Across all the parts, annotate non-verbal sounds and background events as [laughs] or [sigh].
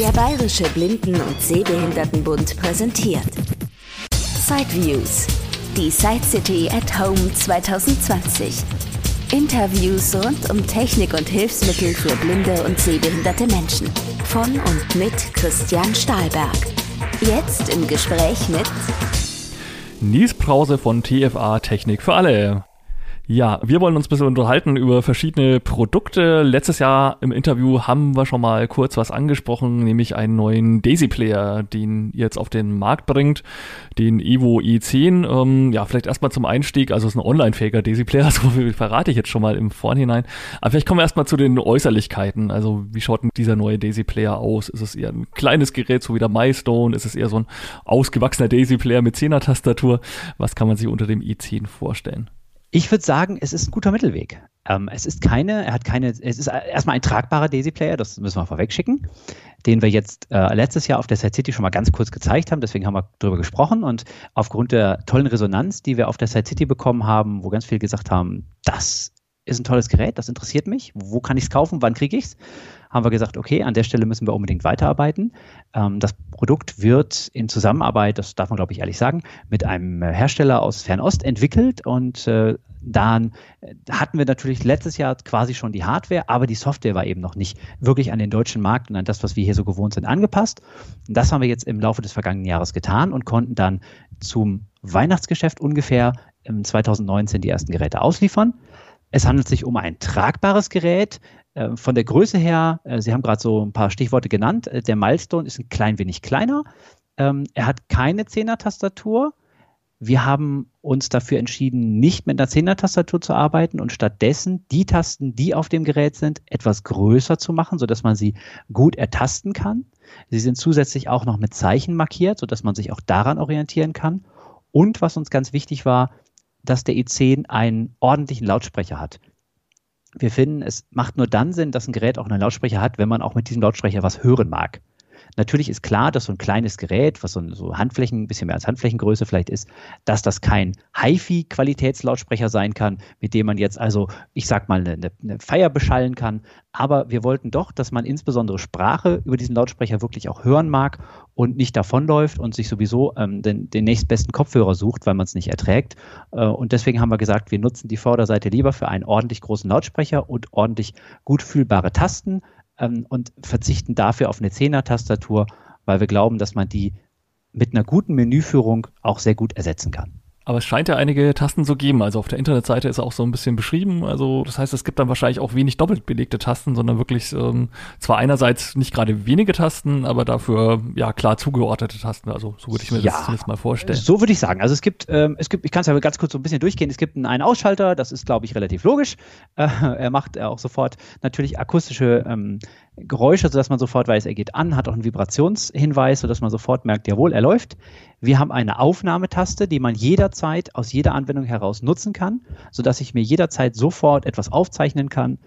Der Bayerische Blinden- und Sehbehindertenbund präsentiert Sideviews, die Side City at Home 2020. Interviews rund um Technik und Hilfsmittel für blinde und sehbehinderte Menschen. Von und mit Christian Stahlberg. Jetzt im Gespräch mit Nies Brause von TFA Technik für alle. Ja, wir wollen uns ein bisschen unterhalten über verschiedene Produkte. Letztes Jahr im Interview haben wir schon mal kurz was angesprochen, nämlich einen neuen Daisy Player, den ihr jetzt auf den Markt bringt, den Evo i10. Ähm, ja, vielleicht erstmal zum Einstieg, also es ist ein online-fähiger Daisy Player, [laughs] so viel verrate ich jetzt schon mal im Vorhinein. Aber vielleicht kommen wir erstmal zu den Äußerlichkeiten. Also wie schaut denn dieser neue Daisy Player aus? Ist es eher ein kleines Gerät, so wie der Milestone? Ist es eher so ein ausgewachsener Daisy Player mit 10er Tastatur? Was kann man sich unter dem i10 vorstellen? Ich würde sagen, es ist ein guter Mittelweg. Ähm, es ist keine, er hat keine, es ist erstmal ein tragbarer Daisy-Player, das müssen wir vorweg schicken, den wir jetzt äh, letztes Jahr auf der Side City schon mal ganz kurz gezeigt haben, deswegen haben wir darüber gesprochen und aufgrund der tollen Resonanz, die wir auf der Side City bekommen haben, wo ganz viele gesagt haben, das ist ein tolles Gerät, das interessiert mich, wo kann ich es kaufen, wann kriege ich es, haben wir gesagt, okay, an der Stelle müssen wir unbedingt weiterarbeiten. Ähm, das Produkt wird in Zusammenarbeit, das darf man glaube ich ehrlich sagen, mit einem Hersteller aus Fernost entwickelt und äh, dann hatten wir natürlich letztes Jahr quasi schon die Hardware, aber die Software war eben noch nicht wirklich an den deutschen Markt und an das, was wir hier so gewohnt sind, angepasst. Und das haben wir jetzt im Laufe des vergangenen Jahres getan und konnten dann zum Weihnachtsgeschäft ungefähr im 2019 die ersten Geräte ausliefern. Es handelt sich um ein tragbares Gerät. Äh, von der Größe her, äh, Sie haben gerade so ein paar Stichworte genannt, äh, der Milestone ist ein klein wenig kleiner. Ähm, er hat keine Zehner-Tastatur. Wir haben uns dafür entschieden, nicht mit einer Zehner-Tastatur zu arbeiten und stattdessen die Tasten, die auf dem Gerät sind, etwas größer zu machen, sodass man sie gut ertasten kann. Sie sind zusätzlich auch noch mit Zeichen markiert, sodass man sich auch daran orientieren kann. Und was uns ganz wichtig war, dass der i10 einen ordentlichen Lautsprecher hat. Wir finden, es macht nur dann Sinn, dass ein Gerät auch einen Lautsprecher hat, wenn man auch mit diesem Lautsprecher was hören mag. Natürlich ist klar, dass so ein kleines Gerät, was so, so Handflächen, ein bisschen mehr als Handflächengröße vielleicht ist, dass das kein HiFi-Qualitätslautsprecher sein kann, mit dem man jetzt also, ich sag mal, eine, eine Feier beschallen kann. Aber wir wollten doch, dass man insbesondere Sprache über diesen Lautsprecher wirklich auch hören mag und nicht davonläuft und sich sowieso ähm, den, den nächstbesten Kopfhörer sucht, weil man es nicht erträgt. Äh, und deswegen haben wir gesagt, wir nutzen die Vorderseite lieber für einen ordentlich großen Lautsprecher und ordentlich gut fühlbare Tasten, ähm, und verzichten dafür auf eine Zehner-Tastatur, weil wir glauben, dass man die mit einer guten Menüführung auch sehr gut ersetzen kann. Aber es scheint ja einige Tasten zu geben. Also auf der Internetseite ist auch so ein bisschen beschrieben. Also das heißt, es gibt dann wahrscheinlich auch wenig doppelt belegte Tasten, sondern wirklich ähm, zwar einerseits nicht gerade wenige Tasten, aber dafür ja klar zugeordnete Tasten. Also so würde ich mir ja, das zumindest mal vorstellen. So würde ich sagen. Also es gibt, ähm, es gibt, ich kann es ja ganz kurz so ein bisschen durchgehen. Es gibt einen Ausschalter, das ist glaube ich relativ logisch. Äh, er macht auch sofort natürlich akustische ähm, Geräusche, sodass man sofort weiß, er geht an, hat auch einen Vibrationshinweis, sodass man sofort merkt, jawohl, er läuft. Wir haben eine Aufnahmetaste, die man jederzeit aus jeder Anwendung heraus nutzen kann, sodass ich mir jederzeit sofort etwas aufzeichnen kann.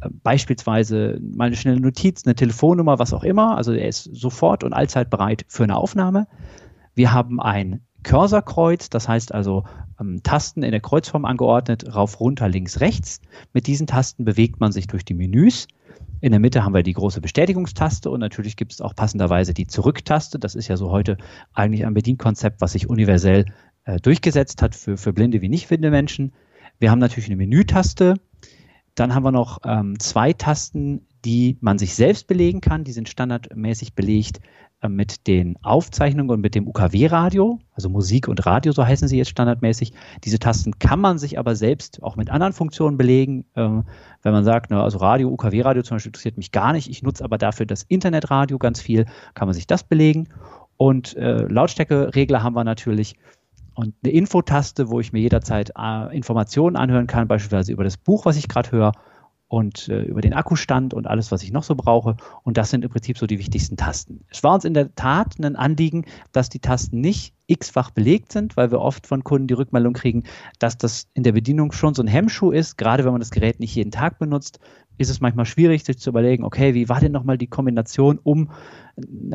Äh, beispielsweise mal eine schnelle Notiz, eine Telefonnummer, was auch immer. Also er ist sofort und allzeit bereit für eine Aufnahme. Wir haben ein Cursorkreuz, das heißt also ähm, Tasten in der Kreuzform angeordnet, rauf, runter, links, rechts. Mit diesen Tasten bewegt man sich durch die Menüs. In der Mitte haben wir die große Bestätigungstaste und natürlich gibt es auch passenderweise die Zurücktaste. Das ist ja so heute eigentlich ein Bedienkonzept, was sich universell äh, durchgesetzt hat für, für blinde wie nicht blinde Menschen. Wir haben natürlich eine Menütaste. Dann haben wir noch ähm, zwei Tasten, die man sich selbst belegen kann. Die sind standardmäßig belegt mit den Aufzeichnungen und mit dem UKW-Radio, also Musik und Radio, so heißen sie jetzt standardmäßig. Diese Tasten kann man sich aber selbst auch mit anderen Funktionen belegen. Äh, wenn man sagt, na, also Radio, UKW-Radio zum Beispiel interessiert mich gar nicht, ich nutze aber dafür das Internetradio ganz viel, kann man sich das belegen. Und äh, Lautstärkeregler haben wir natürlich und eine Infotaste, wo ich mir jederzeit äh, Informationen anhören kann, beispielsweise über das Buch, was ich gerade höre und äh, über den Akkustand und alles, was ich noch so brauche. Und das sind im Prinzip so die wichtigsten Tasten. Es war uns in der Tat ein Anliegen, dass die Tasten nicht x-fach belegt sind, weil wir oft von Kunden die Rückmeldung kriegen, dass das in der Bedienung schon so ein Hemmschuh ist. Gerade wenn man das Gerät nicht jeden Tag benutzt, ist es manchmal schwierig, sich zu überlegen, okay, wie war denn nochmal die Kombination, um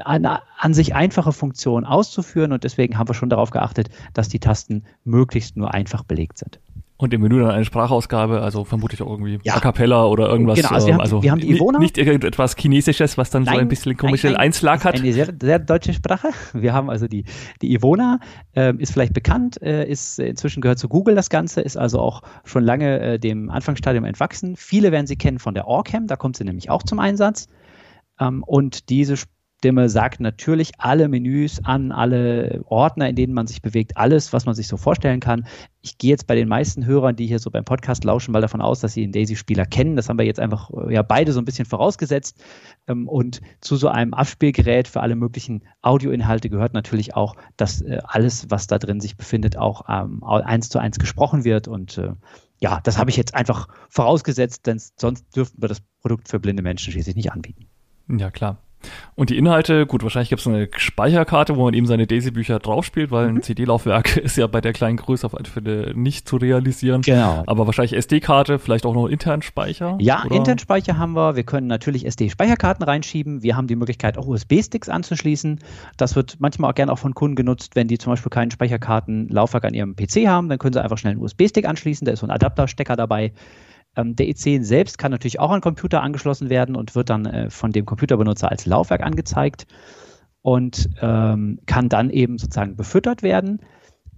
eine an sich einfache Funktion auszuführen. Und deswegen haben wir schon darauf geachtet, dass die Tasten möglichst nur einfach belegt sind. Und im Menü dann eine Sprachausgabe, also vermutlich auch irgendwie ja. A Cappella oder irgendwas. Genau, also wir haben, also wir haben die Ivona. Nicht irgendetwas Chinesisches, was dann nein, so ein bisschen komische Einschlag hat. Eine sehr, sehr deutsche Sprache. Wir haben also die, die Ivona, äh, ist vielleicht bekannt, äh, ist inzwischen gehört zu Google das Ganze, ist also auch schon lange äh, dem Anfangsstadium entwachsen. Viele werden sie kennen von der Orcam, da kommt sie nämlich auch zum Einsatz. Ähm, und diese Sprache Stimme sagt natürlich alle Menüs an, alle Ordner, in denen man sich bewegt, alles, was man sich so vorstellen kann. Ich gehe jetzt bei den meisten Hörern, die hier so beim Podcast lauschen, mal davon aus, dass sie den Daisy-Spieler kennen. Das haben wir jetzt einfach äh, ja beide so ein bisschen vorausgesetzt. Ähm, und zu so einem Abspielgerät für alle möglichen Audioinhalte gehört natürlich auch, dass äh, alles, was da drin sich befindet, auch ähm, eins zu eins gesprochen wird. Und äh, ja, das habe ich jetzt einfach vorausgesetzt, denn sonst dürften wir das Produkt für blinde Menschen schließlich nicht anbieten. Ja, klar. Und die Inhalte, gut, wahrscheinlich gibt es eine Speicherkarte, wo man eben seine Daisy-Bücher draufspielt, weil mhm. ein CD-Laufwerk [laughs] ist ja bei der kleinen Größe auf alle Fälle nicht zu realisieren. Genau. Aber wahrscheinlich SD-Karte, vielleicht auch noch internen Speicher. Ja, oder? internen Speicher haben wir. Wir können natürlich SD-Speicherkarten reinschieben. Wir haben die Möglichkeit, auch USB-Sticks anzuschließen. Das wird manchmal auch gerne auch von Kunden genutzt, wenn die zum Beispiel keinen Speicherkartenlaufwerk an ihrem PC haben. Dann können sie einfach schnell einen USB-Stick anschließen. Da ist so ein Adapterstecker dabei. Ähm, der E10 selbst kann natürlich auch an Computer angeschlossen werden und wird dann äh, von dem Computerbenutzer als Laufwerk angezeigt und ähm, kann dann eben sozusagen befüttert werden.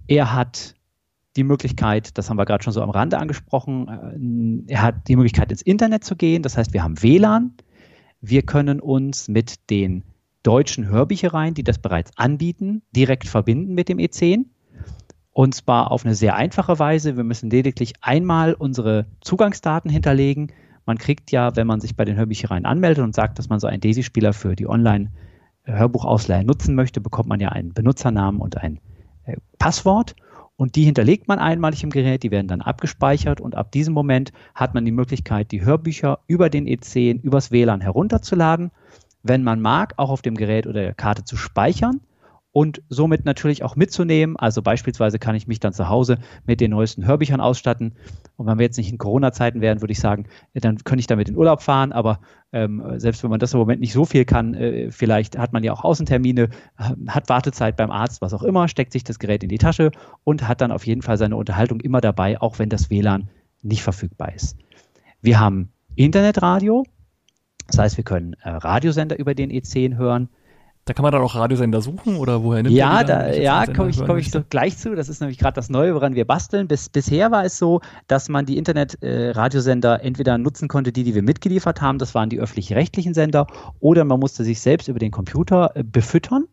Er hat die Möglichkeit, das haben wir gerade schon so am Rande angesprochen, äh, er hat die Möglichkeit ins Internet zu gehen. Das heißt, wir haben WLAN. Wir können uns mit den deutschen Hörbüchereien, die das bereits anbieten, direkt verbinden mit dem E10. Und zwar auf eine sehr einfache Weise. Wir müssen lediglich einmal unsere Zugangsdaten hinterlegen. Man kriegt ja, wenn man sich bei den Hörbüchereien anmeldet und sagt, dass man so einen Daisy-Spieler für die Online-Hörbuchausleihe nutzen möchte, bekommt man ja einen Benutzernamen und ein äh, Passwort. Und die hinterlegt man einmalig im Gerät, die werden dann abgespeichert und ab diesem Moment hat man die Möglichkeit, die Hörbücher über den E10, übers WLAN herunterzuladen. Wenn man mag, auch auf dem Gerät oder der Karte zu speichern und somit natürlich auch mitzunehmen. Also beispielsweise kann ich mich dann zu Hause mit den neuesten Hörbüchern ausstatten. Und wenn wir jetzt nicht in Corona-Zeiten wären, würde ich sagen, dann könnte ich damit in Urlaub fahren. Aber ähm, selbst wenn man das im Moment nicht so viel kann, äh, vielleicht hat man ja auch Außentermine, äh, hat Wartezeit beim Arzt, was auch immer, steckt sich das Gerät in die Tasche und hat dann auf jeden Fall seine Unterhaltung immer dabei, auch wenn das WLAN nicht verfügbar ist. Wir haben Internetradio. Das heißt, wir können äh, Radiosender über den E10 hören. Da kann man dann auch Radiosender suchen oder woher nimmt ja, da, Ja, komme ich, komm ich so gleich zu. Das ist nämlich gerade das Neue, woran wir basteln. Bis, bisher war es so, dass man die Internet-Radiosender äh, entweder nutzen konnte, die, die wir mitgeliefert haben, das waren die öffentlich-rechtlichen Sender, oder man musste sich selbst über den Computer äh, befüttern.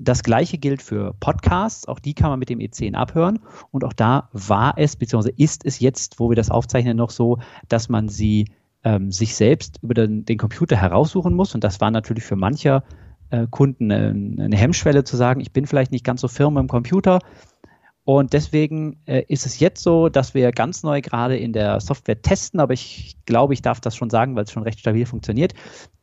Das gleiche gilt für Podcasts, auch die kann man mit dem E10 abhören. Und auch da war es, beziehungsweise ist es jetzt, wo wir das aufzeichnen, noch so, dass man sie ähm, sich selbst über den, den Computer heraussuchen muss. Und das war natürlich für mancher äh, Kunden eine, eine, Hemmschwelle zu sagen, ich bin vielleicht nicht ganz so firm im Computer. Und deswegen äh, ist es jetzt so, dass wir ganz neu gerade in der Software testen, aber ich glaube, ich darf das schon sagen, weil es schon recht stabil funktioniert.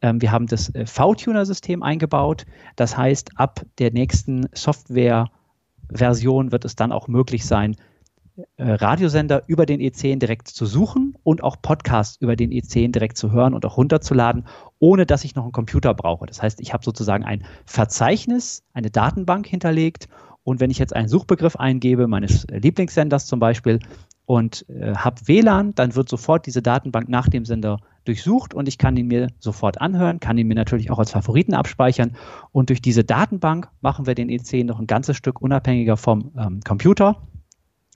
Ähm, wir haben das äh, V-Tuner-System eingebaut. Das heißt, ab der nächsten Software-Version wird es dann auch möglich sein, äh, Radiosender über den E10 direkt zu suchen und auch Podcasts über den E10 direkt zu hören und auch runterzuladen, ohne dass ich noch einen Computer brauche. Das heißt, ich habe sozusagen ein Verzeichnis, eine Datenbank hinterlegt und wenn ich jetzt einen Suchbegriff eingebe, meines Lieblingssenders zum Beispiel, und äh, habe WLAN, dann wird sofort diese Datenbank nach dem Sender durchsucht und ich kann ihn mir sofort anhören, kann ihn mir natürlich auch als Favoriten abspeichern. Und durch diese Datenbank machen wir den E10 noch ein ganzes Stück unabhängiger vom ähm, Computer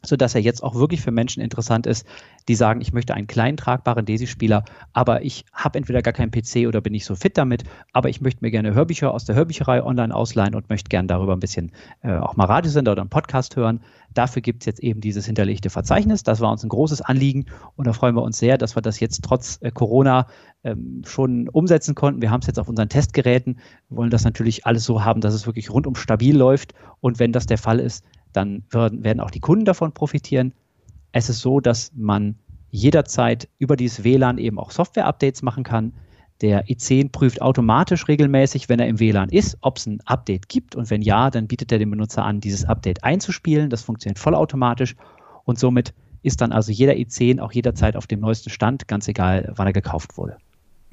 so dass er jetzt auch wirklich für Menschen interessant ist, die sagen, ich möchte einen kleinen tragbaren Desi-Spieler, aber ich habe entweder gar keinen PC oder bin nicht so fit damit, aber ich möchte mir gerne Hörbücher aus der Hörbücherei online ausleihen und möchte gerne darüber ein bisschen äh, auch mal Radiosender oder einen Podcast hören. Dafür gibt es jetzt eben dieses hinterlegte Verzeichnis. Das war uns ein großes Anliegen und da freuen wir uns sehr, dass wir das jetzt trotz äh, Corona ähm, schon umsetzen konnten. Wir haben es jetzt auf unseren Testgeräten, wir wollen das natürlich alles so haben, dass es wirklich rundum stabil läuft und wenn das der Fall ist, dann werden auch die Kunden davon profitieren. Es ist so, dass man jederzeit über dieses WLAN eben auch Software-Updates machen kann. Der E10 prüft automatisch regelmäßig, wenn er im WLAN ist, ob es ein Update gibt. Und wenn ja, dann bietet er dem Benutzer an, dieses Update einzuspielen. Das funktioniert vollautomatisch. Und somit ist dann also jeder E10 auch jederzeit auf dem neuesten Stand, ganz egal, wann er gekauft wurde.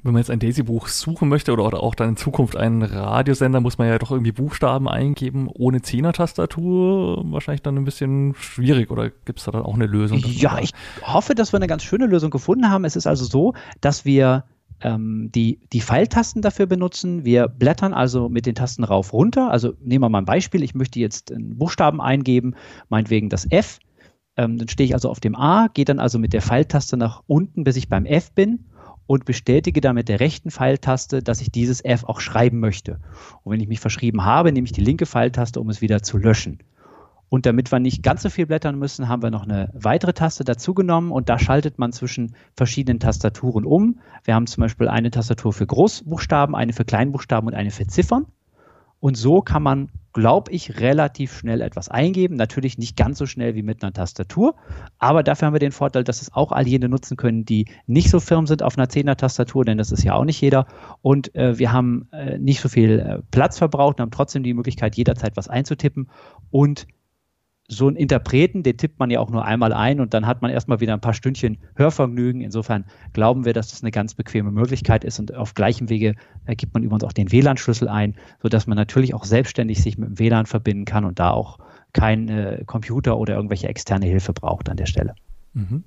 Wenn man jetzt ein Daisy-Buch suchen möchte oder, oder auch dann in Zukunft einen Radiosender, muss man ja doch irgendwie Buchstaben eingeben, ohne Zehner-Tastatur. Wahrscheinlich dann ein bisschen schwierig oder gibt es da dann auch eine Lösung? Ja, ich hoffe, dass wir eine ganz schöne Lösung gefunden haben. Es ist also so, dass wir ähm, die, die Pfeiltasten dafür benutzen. Wir blättern also mit den Tasten rauf runter. Also nehmen wir mal ein Beispiel. Ich möchte jetzt einen Buchstaben eingeben, meinetwegen das F. Ähm, dann stehe ich also auf dem A, gehe dann also mit der Pfeiltaste nach unten, bis ich beim F bin und bestätige dann mit der rechten Pfeiltaste, dass ich dieses F auch schreiben möchte. Und wenn ich mich verschrieben habe, nehme ich die linke Pfeiltaste, um es wieder zu löschen. Und damit wir nicht ganz so viel blättern müssen, haben wir noch eine weitere Taste dazugenommen und da schaltet man zwischen verschiedenen Tastaturen um. Wir haben zum Beispiel eine Tastatur für Großbuchstaben, eine für Kleinbuchstaben und eine für Ziffern. Und so kann man, glaube ich, relativ schnell etwas eingeben. Natürlich nicht ganz so schnell wie mit einer Tastatur, aber dafür haben wir den Vorteil, dass es auch all jene nutzen können, die nicht so firm sind auf einer 10er-Tastatur, denn das ist ja auch nicht jeder. Und äh, wir haben äh, nicht so viel äh, Platz verbraucht und haben trotzdem die Möglichkeit, jederzeit was einzutippen und so einen Interpreten, den tippt man ja auch nur einmal ein und dann hat man erstmal wieder ein paar Stündchen Hörvergnügen. Insofern glauben wir, dass das eine ganz bequeme Möglichkeit ist und auf gleichem Wege äh, gibt man übrigens auch den WLAN-Schlüssel ein, sodass man natürlich auch selbstständig sich mit dem WLAN verbinden kann und da auch kein äh, Computer oder irgendwelche externe Hilfe braucht an der Stelle. Mhm.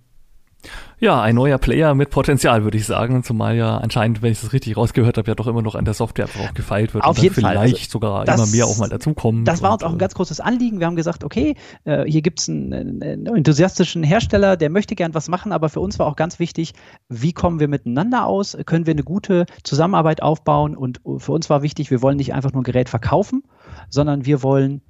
Ja, ein neuer Player mit Potenzial, würde ich sagen, zumal ja anscheinend, wenn ich das richtig rausgehört habe, ja doch immer noch an der Software auch gefeilt wird. Auf jeden vielleicht Fall. Vielleicht also, sogar das, immer mehr auch mal dazukommen. Das war uns auch ein äh, ganz großes Anliegen. Wir haben gesagt, okay, äh, hier gibt es einen, einen, enthusiastischen Hersteller, der möchte gern was machen, aber für uns war auch ganz wichtig, wie kommen wir miteinander aus? Können wir eine gute Zusammenarbeit aufbauen? Und für uns war wichtig, wir wollen nicht einfach nur ein Gerät verkaufen, sondern wir wollen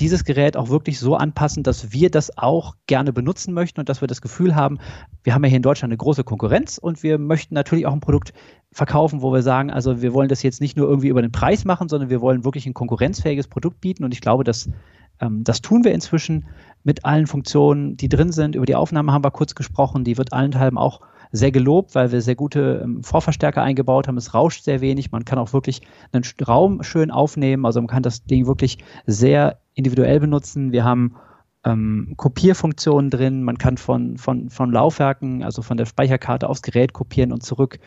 dieses Gerät auch wirklich so anpassen, dass wir das auch gerne benutzen möchten und dass wir das Gefühl haben, wir haben ja hier in Deutschland eine große Konkurrenz und wir möchten natürlich auch ein Produkt verkaufen, wo wir sagen, also wir wollen das jetzt nicht nur irgendwie über den Preis machen, sondern wir wollen wirklich ein konkurrenzfähiges Produkt bieten und ich glaube, dass ähm, das tun wir inzwischen mit allen Funktionen, die drin sind. Über die Aufnahme haben wir kurz gesprochen, die wird allenthalben auch sehr gelobt, weil wir sehr gute ähm, Vorverstärker eingebaut haben. Es rauscht sehr wenig. Man kann auch wirklich einen Raum schön aufnehmen. Also man kann das Ding wirklich sehr individuell benutzen. Wir haben ähm, Kopierfunktionen drin. Man kann von, von, von Laufwerken, also von der Speicherkarte aufs Gerät kopieren und zurück.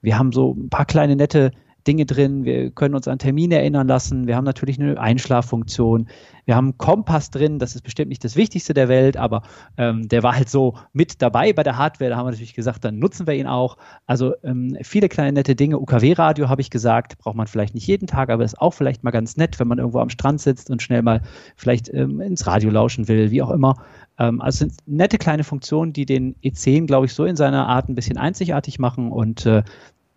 Wir haben so ein paar kleine nette Dinge drin. Wir können uns an Termine erinnern lassen. Wir haben natürlich eine Einschlaffunktion. Wir haben einen Kompass drin. Das ist bestimmt nicht das Wichtigste der Welt, aber ähm, der war halt so mit dabei bei der Hardware. Da haben wir natürlich gesagt, dann nutzen wir ihn auch. Also ähm, viele kleine nette Dinge. UKW-Radio habe ich gesagt, braucht man vielleicht nicht jeden Tag, aber ist auch vielleicht mal ganz nett, wenn man irgendwo am Strand sitzt und schnell mal vielleicht ähm, ins Radio lauschen will, wie auch immer. Ähm, also sind nette kleine Funktionen, die den E10, glaube ich, so in seiner Art ein bisschen einzigartig machen und äh,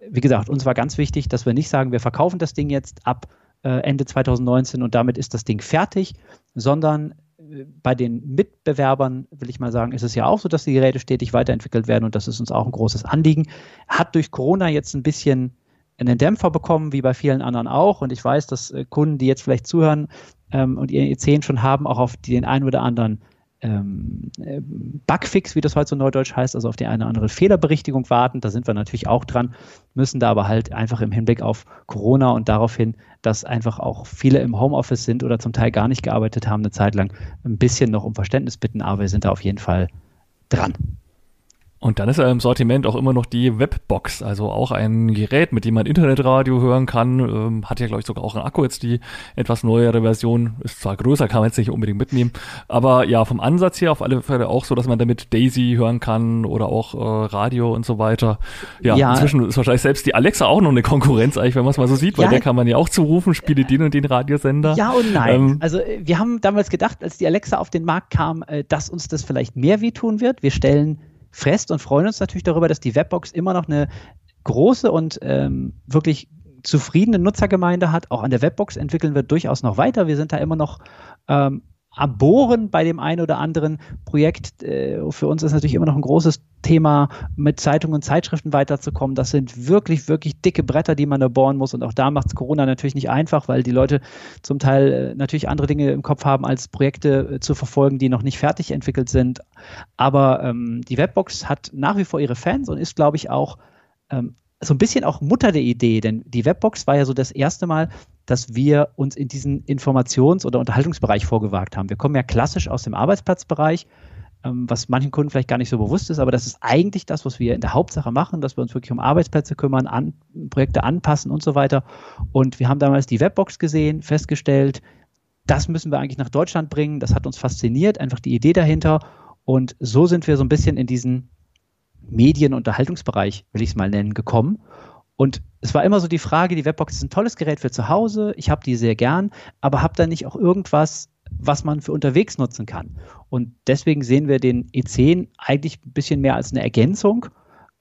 wie gesagt, uns war ganz wichtig, dass wir nicht sagen, wir verkaufen das Ding jetzt ab äh, Ende 2019 und damit ist das Ding fertig, sondern äh, bei den Mitbewerbern, will ich mal sagen, ist es ja auch so, dass die Geräte stetig weiterentwickelt werden und das ist uns auch ein großes Anliegen. Hat durch Corona jetzt ein bisschen einen Dämpfer bekommen, wie bei vielen anderen auch. Und ich weiß, dass äh, Kunden, die jetzt vielleicht zuhören ähm, und ihr E10 schon haben, auch auf den einen oder anderen ähm, äh, Bugfix, wie das heute so neudeutsch heißt, also auf die eine oder andere Fehlerberichtigung warten. Da sind wir natürlich auch dran, müssen da aber halt einfach im Hinblick auf Corona und darauf hin, dass einfach auch viele im Homeoffice sind oder zum Teil gar nicht gearbeitet haben, eine Zeit lang ein bisschen noch um Verständnis bitten, aber wir sind da auf jeden Fall dran. Und dann ist ja im Sortiment auch immer noch die Webbox, also auch ein Gerät, mit dem man Internetradio hören kann. Ähm, hat ja, glaube ich, sogar auch einen Akku jetzt die etwas neuere Version. Ist zwar größer, kann man jetzt nicht unbedingt mitnehmen. Aber ja, vom Ansatz her auf alle Fälle auch so, dass man damit Daisy hören kann oder auch äh, Radio und so weiter. Ja, ja, inzwischen ist wahrscheinlich selbst die Alexa auch noch eine Konkurrenz, eigentlich, wenn man es mal so sieht, weil ja, der kann man ja auch zurufen, spiele den und den Radiosender. Ja und nein. Ähm, also äh, wir haben damals gedacht, als die Alexa auf den Markt kam, äh, dass uns das vielleicht mehr wehtun wird. Wir stellen fest und freuen uns natürlich darüber, dass die Webbox immer noch eine große und ähm, wirklich zufriedene Nutzergemeinde hat. Auch an der Webbox entwickeln wir durchaus noch weiter. Wir sind da immer noch ähm, am Bohren bei dem einen oder anderen Projekt. Äh, für uns ist natürlich immer noch ein großes Thema, mit Zeitungen und Zeitschriften weiterzukommen. Das sind wirklich, wirklich dicke Bretter, die man da bohren muss. Und auch da macht es Corona natürlich nicht einfach, weil die Leute zum Teil äh, natürlich andere Dinge im Kopf haben, als Projekte äh, zu verfolgen, die noch nicht fertig entwickelt sind. Aber ähm, die Webbox hat nach wie vor ihre Fans und ist, glaube ich, auch ähm, so ein bisschen auch Mutter der Idee, denn die Webbox war ja so das erste Mal, dass wir uns in diesen Informations- oder Unterhaltungsbereich vorgewagt haben. Wir kommen ja klassisch aus dem Arbeitsplatzbereich ähm, was manchen Kunden vielleicht gar nicht so bewusst ist, aber das ist eigentlich das, was wir in der Hauptsache machen, dass wir uns wirklich um Arbeitsplätze kümmern, an, Projekte anpassen und so weiter. Und wir haben damals die Webbox gesehen, festgestellt, das müssen wir eigentlich nach Deutschland bringen. Das hat uns fasziniert, einfach die Idee dahinter. Und so sind wir so ein bisschen in diesen Medien-Unterhaltungsbereich, will ich es mal nennen, gekommen. Und es war immer so die Frage, die Webbox ist ein tolles Gerät für zu Hause, ich habe die sehr gern, aber habe da nicht auch irgendwas, was man für unterwegs nutzen kann. Und deswegen sehen wir den E10 eigentlich ein bisschen mehr als eine Ergänzung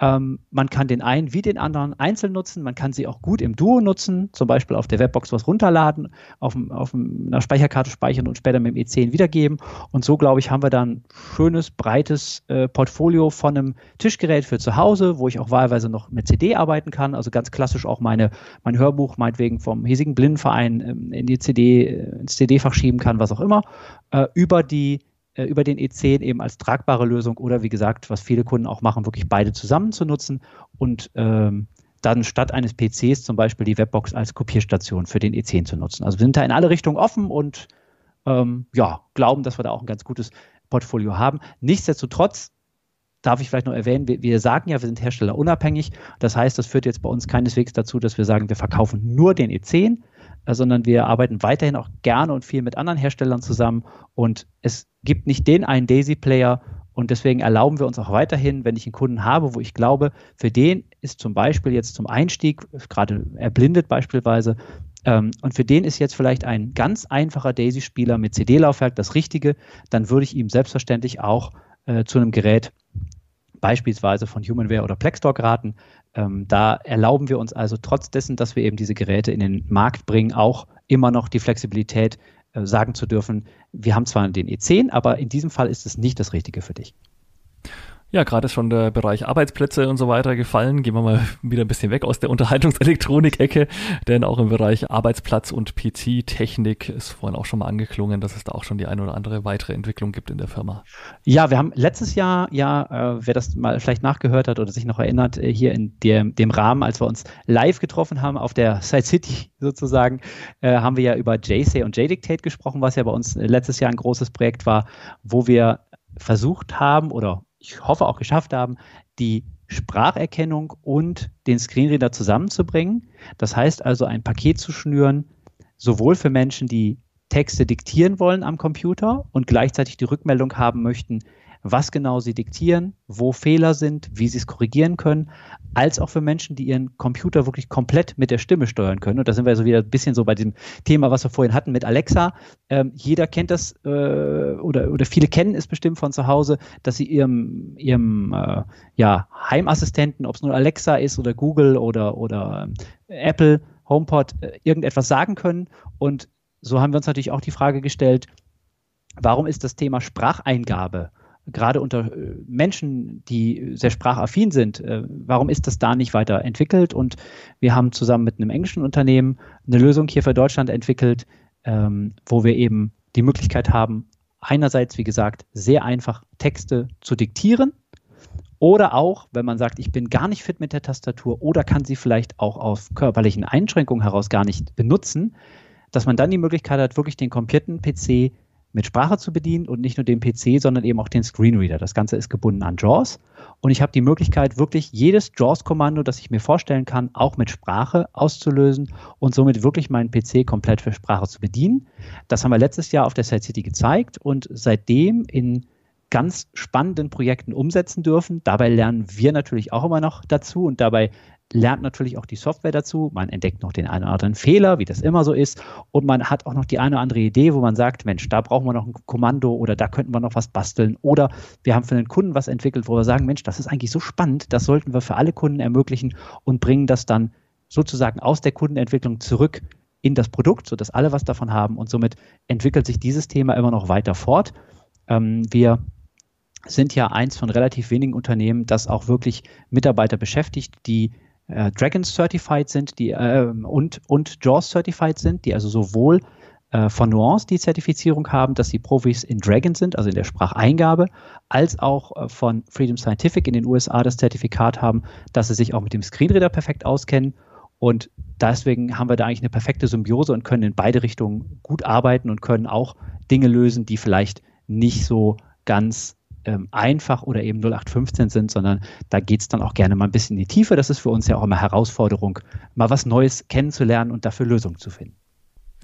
ähm, man kann den einen wie den anderen einzeln nutzen. Man kann sie auch gut im Duo nutzen, zum Beispiel auf der Webbox was runterladen, auf, auf einer Speicherkarte speichern und später mit dem E10 wiedergeben. Und so, glaube ich, haben wir dann ein schönes, breites äh, Portfolio von einem Tischgerät für zu Hause, wo ich auch wahlweise noch mit CD arbeiten kann. Also ganz klassisch auch meine, mein Hörbuch meinetwegen vom hiesigen Blindenverein ähm, in die CD, äh, ins CD-Fach schieben kann, was auch immer, äh, über die äh, über den E10 eben als tragbare Lösung oder wie gesagt, was viele Kunden auch machen, wirklich beide zusammen zu nutzen und ähm, dann statt eines PCs zum Beispiel die Webbox als Kopierstation für den E10 zu nutzen. Also wir sind da in alle Richtungen offen und ähm, ja, glauben, dass wir da auch ein ganz gutes Portfolio haben. Nichtsdestotrotz darf ich vielleicht noch erwähnen, wir, wir, sagen ja, wir sind herstellerunabhängig. Das heißt, das führt jetzt bei uns keineswegs dazu, dass wir sagen, wir verkaufen nur den E10, äh, sondern wir arbeiten weiterhin auch gerne und viel mit anderen Herstellern zusammen. Und es gibt nicht den einen Daisy-Player. Und deswegen erlauben wir uns auch weiterhin, wenn ich einen Kunden habe, wo ich glaube, für den ist zum Beispiel jetzt zum Einstieg, gerade erblindet beispielsweise, ähm, und für den ist jetzt vielleicht ein ganz einfacher Daisy-Spieler mit CD-Laufwerk das Richtige, dann würde ich ihm selbstverständlich auch äh, zu einem Gerät beispielsweise von Humanware oder Plexdoc raten. Ähm, da erlauben wir uns also trotz dessen, dass wir eben diese Geräte in den Markt bringen, auch immer noch die Flexibilität äh, sagen zu dürfen, wir haben zwar den E10, aber in diesem Fall ist es nicht das Richtige für dich. Ja, gerade ist schon der Bereich Arbeitsplätze und so weiter gefallen. Gehen wir mal [laughs] wieder ein bisschen weg aus der Unterhaltungselektronik-Ecke, denn auch im Bereich Arbeitsplatz und PC-Technik ist vorhin auch schon mal angeklungen, dass es da auch schon die eine oder andere weitere Entwicklung gibt in der Firma. Ja, wir haben letztes Jahr, ja, äh, wer das mal vielleicht nachgehört hat oder sich noch erinnert, äh, hier in dem, dem Rahmen, als wir uns live getroffen haben auf der Side City [laughs] sozusagen, äh, haben wir ja über JSay und JDictate gesprochen, was ja bei uns letztes Jahr ein großes Projekt war, wo wir versucht haben oder ich hoffe auch geschafft haben, die Spracherkennung und den Screenreader zusammenzubringen. Das heißt also ein Paket zu schnüren, sowohl für Menschen, die Texte diktieren wollen am Computer und gleichzeitig die Rückmeldung haben möchten, was genau sie diktieren, wo Fehler sind, wie sie es korrigieren können, als auch für Menschen, die ihren Computer wirklich komplett mit der Stimme steuern können. Und da sind wir so wieder ein bisschen so bei dem Thema, was wir vorhin hatten mit Alexa. Ähm, jeder kennt das äh, oder, oder viele kennen es bestimmt von zu Hause, dass sie ihrem, ihrem äh, ja, Heimassistenten, ob es nur Alexa ist oder Google oder, oder äh, Apple, HomePod, äh, irgendetwas sagen können. Und so haben wir uns natürlich auch die Frage gestellt, warum ist das Thema Spracheingabe gerade unter äh, Menschen, die sehr sprachaffin sind, äh, warum ist das da nicht weiter entwickelt? Und wir haben zusammen mit einem englischen Unternehmen eine Lösung hier für Deutschland entwickelt, ähm, wo wir eben die Möglichkeit haben, einerseits, wie gesagt, sehr einfach Texte zu diktieren oder auch, wenn man sagt, ich bin gar nicht fit mit der Tastatur oder kann sie vielleicht auch aus körperlichen Einschränkungen heraus gar nicht benutzen, dass man dann die Möglichkeit hat, wirklich den kompletten PC mit Sprache zu bedienen und nicht nur den PC, sondern eben auch den Screenreader. Das Ganze ist gebunden an JAWS und ich habe die Möglichkeit, wirklich jedes JAWS-Kommando, das ich mir vorstellen kann, auch mit Sprache auszulösen und somit wirklich meinen PC komplett für Sprache zu bedienen. Das haben wir letztes Jahr auf der Side City gezeigt und seitdem in ganz spannenden Projekten umsetzen dürfen. Dabei lernen wir natürlich auch immer noch dazu und dabei lernt natürlich auch die Software dazu. Man entdeckt noch den einen oder anderen Fehler, wie das immer so ist. Und man hat auch noch die eine oder andere Idee, wo man sagt, Mensch, da brauchen wir noch ein Kommando oder da könnten wir noch was basteln. Oder wir haben für einen Kunden was entwickelt, wo wir sagen, Mensch, das ist eigentlich so spannend, das sollten wir für alle Kunden ermöglichen und bringen das dann sozusagen aus der Kundenentwicklung zurück in das Produkt, sodass alle was davon haben. Und somit entwickelt sich dieses Thema immer noch weiter fort. Ähm, wir sind ja eins von relativ wenigen Unternehmen, das auch wirklich Mitarbeiter beschäftigt, die äh, Dragons Certified sind die, äh, und, und JAWS Certified sind, die also sowohl äh, von Nuance die Zertifizierung haben, dass sie Profis in Dragon sind, also in der Spracheingabe, als auch äh, von Freedom Scientific in den USA das Zertifikat haben, dass sie sich auch mit dem Screenreader perfekt auskennen. Und deswegen haben wir da eigentlich eine perfekte Symbiose und können in beide Richtungen gut arbeiten und können auch Dinge lösen, die vielleicht nicht so ganz ähm, einfach oder eben 0815 sind, sondern da geht es dann auch gerne mal ein bisschen in die Tiefe. Das ist für uns ja auch immer Herausforderung, mal was Neues kennenzulernen und dafür Lösungen zu finden.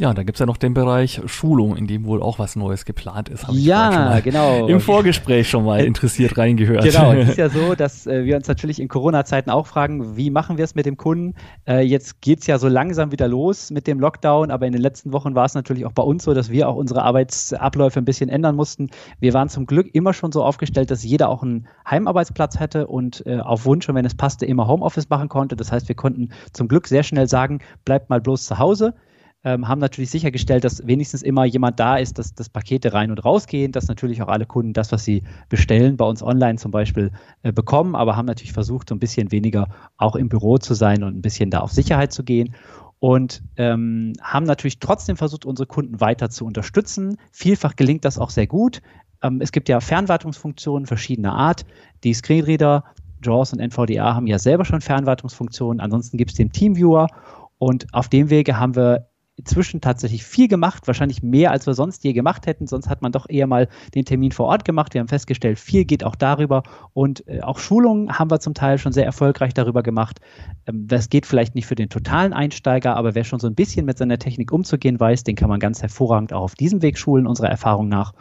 Ja, da gibt's ja noch den Bereich Schulung, in dem wohl auch was Neues geplant ist. ja, genau. Im Vorgespräch schon mal interessiert reingehört. Genau, es ist [laughs] ja so, dass äh, wir uns natürlich in Corona-Zeiten auch fragen, wie machen wir es mit dem Kunden? Äh, jetzt geht's ja so langsam wieder los mit dem Lockdown, aber in den letzten Wochen war es natürlich auch bei uns so, dass wir auch unsere Arbeitsabläufe ein bisschen ändern mussten. Wir waren zum Glück immer schon so aufgestellt, dass jeder auch einen Heimarbeitsplatz hatte und äh, auf Wunsch und wenn es passte, immer Homeoffice machen konnte. Das heißt, wir konnten zum Glück sehr schnell sagen, bleibt mal bloß zu Hause ähm, haben natürlich sichergestellt, dass wenigstens immer jemand da ist, dass, dass Pakete rein und rausgehen, dass natürlich auch alle Kunden das, was sie bestellen, bei uns online zum Beispiel äh, bekommen, aber haben natürlich versucht, so ein bisschen weniger auch im Büro zu sein und ein bisschen da auf Sicherheit zu gehen und ähm, haben natürlich trotzdem versucht, unsere Kunden weiter zu unterstützen. Vielfach gelingt das auch sehr gut. Ähm, es gibt ja Fernwartungsfunktionen verschiedener Art. Die Screenreader, JAWS und NVDA haben ja selber schon Fernwartungsfunktionen. Ansonsten gibt es den Teamviewer. Und auf dem Wege haben wir inzwischen tatsächlich viel gemacht, wahrscheinlich mehr, als wir sonst je gemacht hätten. Sonst hat man doch eher mal den Termin vor Ort gemacht. Wir haben festgestellt, viel geht auch darüber. Und äh, auch Schulungen haben wir zum Teil schon sehr erfolgreich darüber gemacht. Ähm, das geht vielleicht nicht für den totalen Einsteiger, aber wer schon so ein bisschen mit seiner Technik umzugehen weiß, den kann man ganz hervorragend auch auf diesem Weg schulen, unserer Erfahrung nach.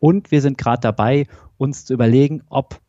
Und wir sind gerade dabei, uns zu überlegen, ob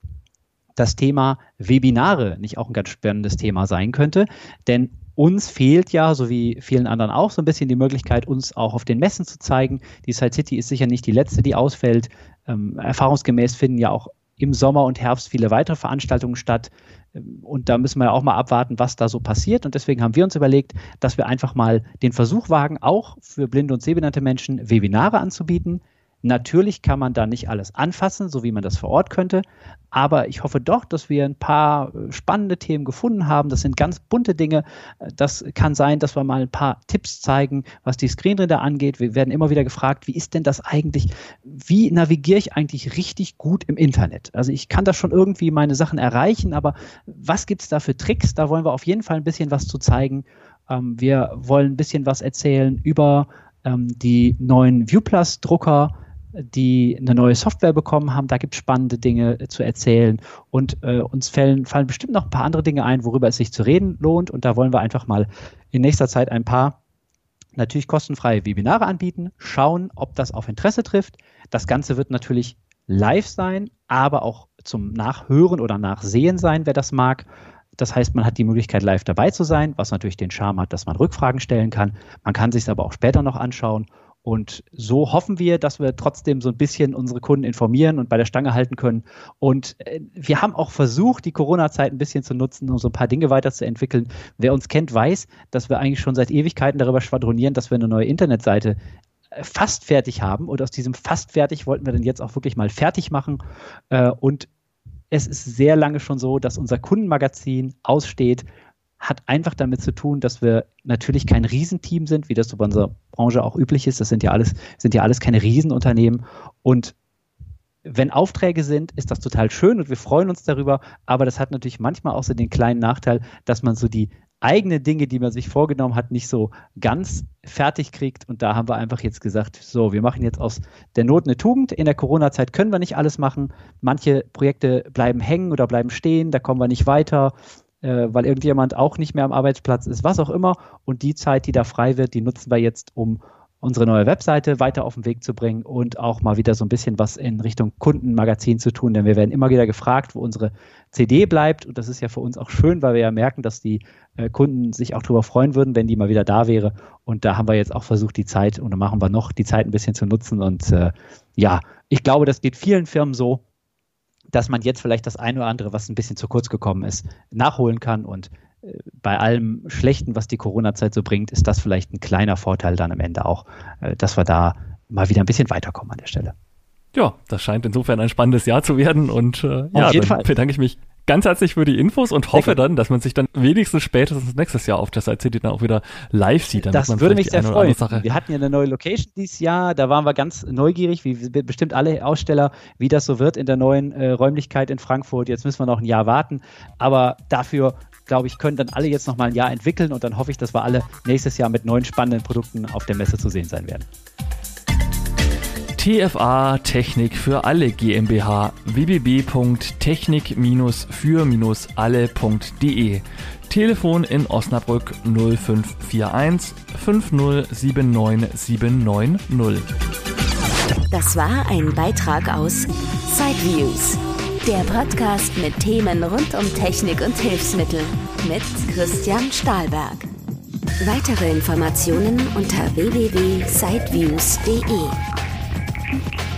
das Thema Webinare nicht auch ein ganz spannendes Thema sein könnte. Denn uns fehlt ja, so wie vielen anderen auch, so ein bisschen die Möglichkeit, uns auch auf den Messen zu zeigen. Die Side City ist sicher nicht die letzte, die ausfällt. Ähm, erfahrungsgemäß finden ja auch im Sommer und Herbst viele weitere Veranstaltungen statt. Ähm, und da müssen wir ja auch mal abwarten, was da so passiert. Und deswegen haben wir uns überlegt, dass wir einfach mal den Versuch wagen, auch für blinde und sehbehinderte Menschen Webinare anzubieten. Natürlich kann man da nicht alles anfassen, so wie man das vor Ort könnte, aber ich hoffe doch, dass wir ein paar äh, spannende Themen gefunden haben. Das sind ganz bunte Dinge. Äh, das kann sein, dass wir mal ein paar Tipps zeigen, was die Screenreader angeht. Wir werden immer wieder gefragt, wie ist denn das eigentlich? Wie navigiere ich eigentlich richtig gut im Internet? Also ich kann da schon irgendwie meine Sachen erreichen, aber was gibt es da für Tricks? Da wollen wir auf jeden Fall ein bisschen was zu zeigen. Ähm, wir wollen ein bisschen was erzählen über ähm, die neuen ViewPlus-Drucker die eine neue Software bekommen haben. Da gibt es spannende Dinge äh, zu erzählen. Und äh, uns fallen, fallen bestimmt noch ein paar andere Dinge ein, worüber es sich zu reden lohnt. Und da wollen wir einfach mal in nächster Zeit ein paar natürlich kostenfreie Webinare anbieten, schauen, ob das auf Interesse trifft. Das Ganze wird natürlich live sein, aber auch zum Nachhören oder Nachsehen sein, wer das mag. Das heißt, man hat die Möglichkeit, live dabei zu sein, was natürlich den Charme hat, dass man Rückfragen stellen kann. Man kann sich es aber auch später noch anschauen und so hoffen wir, dass wir trotzdem so ein bisschen unsere Kunden informieren und bei der Stange halten können. Und äh, wir haben auch versucht, die Corona-Zeit ein bisschen zu nutzen, um so ein paar Dinge weiterzuentwickeln. Wer uns kennt, weiß, dass wir eigentlich schon seit Ewigkeiten darüber schwadronieren, dass wir eine neue Internetseite äh, fast fertig haben. Und aus diesem fast fertig wollten wir dann jetzt auch wirklich mal fertig machen. Äh, und es ist sehr lange schon so, dass unser Kundenmagazin aussteht hat einfach damit zu tun, dass wir natürlich kein Riesenteam sind, wie das so bei unserer Branche auch üblich ist. Das sind ja alles, sind ja alles keine Riesenunternehmen. Und wenn Aufträge sind, ist das total schön und wir freuen uns darüber. Aber das hat natürlich manchmal auch so den kleinen Nachteil, dass man so die eigenen Dinge, die man sich vorgenommen hat, nicht so ganz fertig kriegt. Und da haben wir einfach jetzt gesagt, so, wir machen jetzt aus der Not eine Tugend. In der Corona-Zeit können wir nicht alles machen. Manche Projekte bleiben hängen oder bleiben stehen, da kommen wir nicht weiter äh, weil irgendjemand auch nicht mehr am Arbeitsplatz ist, was auch immer. Und die Zeit, die da frei wird, die nutzen wir jetzt, um unsere neue Webseite weiter auf den Weg zu bringen und auch mal wieder so ein bisschen was in Richtung Kundenmagazin zu tun, denn wir werden immer wieder gefragt, wo unsere CD bleibt. Und das ist ja für uns auch schön, weil wir ja merken, dass die äh, Kunden sich auch darüber freuen würden, wenn die mal wieder da wäre. Und da haben wir jetzt auch versucht, die Zeit und da machen wir noch die Zeit ein bisschen zu nutzen. Und äh, ja, ich glaube, das geht vielen Firmen so, dass man jetzt vielleicht das eine oder andere, was ein bisschen zu kurz gekommen ist, nachholen kann. Und äh, bei allem Schlechten, was die Corona-Zeit so bringt, ist das vielleicht ein kleiner Vorteil dann am Ende auch, äh, dass wir da mal wieder ein bisschen weiterkommen an der Stelle. Ja, das scheint insofern ein spannendes Jahr zu werden und äh, ja, dann Fall. bedanke ich mich ganz herzlich für die Infos und hoffe dann, dass man sich dann wenigstens spätestens nächstes Jahr auf der Side City dann auch wieder live sieht. das würde mich sehr freuen. Wir hatten ja eine neue Location dieses Jahr, da waren wir ganz neugierig, wie bestimmt alle Aussteller, wie das so wird in der neuen äh, Räumlichkeit in Frankfurt. Jetzt müssen wir noch ein Jahr warten, aber dafür glaube ich, können dann alle jetzt noch mal ein Jahr entwickeln und dann hoffe ich, dass wir alle nächstes Jahr mit neuen spannenden Produkten auf der Messe zu sehen sein werden. TFA Technik für alle GmbH www.technik-für-alle.de Telefon in Osnabrück 0541 5079790. Das war ein Beitrag aus Sideviews, der Podcast mit Themen rund um Technik und Hilfsmittel mit Christian Stahlberg. Weitere Informationen unter www.sideviews.de.